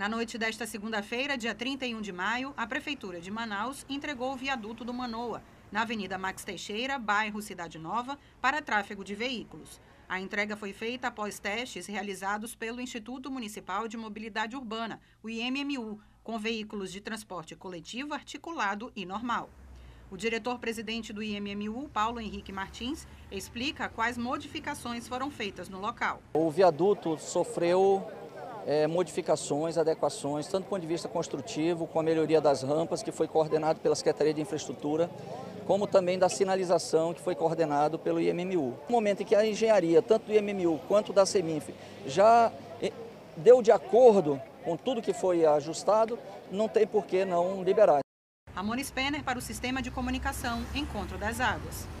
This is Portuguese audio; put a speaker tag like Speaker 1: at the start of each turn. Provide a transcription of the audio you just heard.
Speaker 1: Na noite desta segunda-feira, dia 31 de maio, a Prefeitura de Manaus entregou o viaduto do Manoa, na Avenida Max Teixeira, bairro Cidade Nova, para tráfego de veículos. A entrega foi feita após testes realizados pelo Instituto Municipal de Mobilidade Urbana, o IMMU, com veículos de transporte coletivo, articulado e normal. O diretor-presidente do IMMU, Paulo Henrique Martins, explica quais modificações foram feitas no local.
Speaker 2: O viaduto sofreu é, modificações, adequações, tanto do ponto de vista construtivo, com a melhoria das rampas, que foi coordenado pela Secretaria de Infraestrutura, como também da sinalização, que foi coordenado pelo IMMU. No momento em que a engenharia, tanto do IMMU quanto da CEMINF, já deu de acordo com tudo que foi ajustado, não tem por que não liberar.
Speaker 1: Ramon Spenner para o Sistema de Comunicação Encontro das Águas.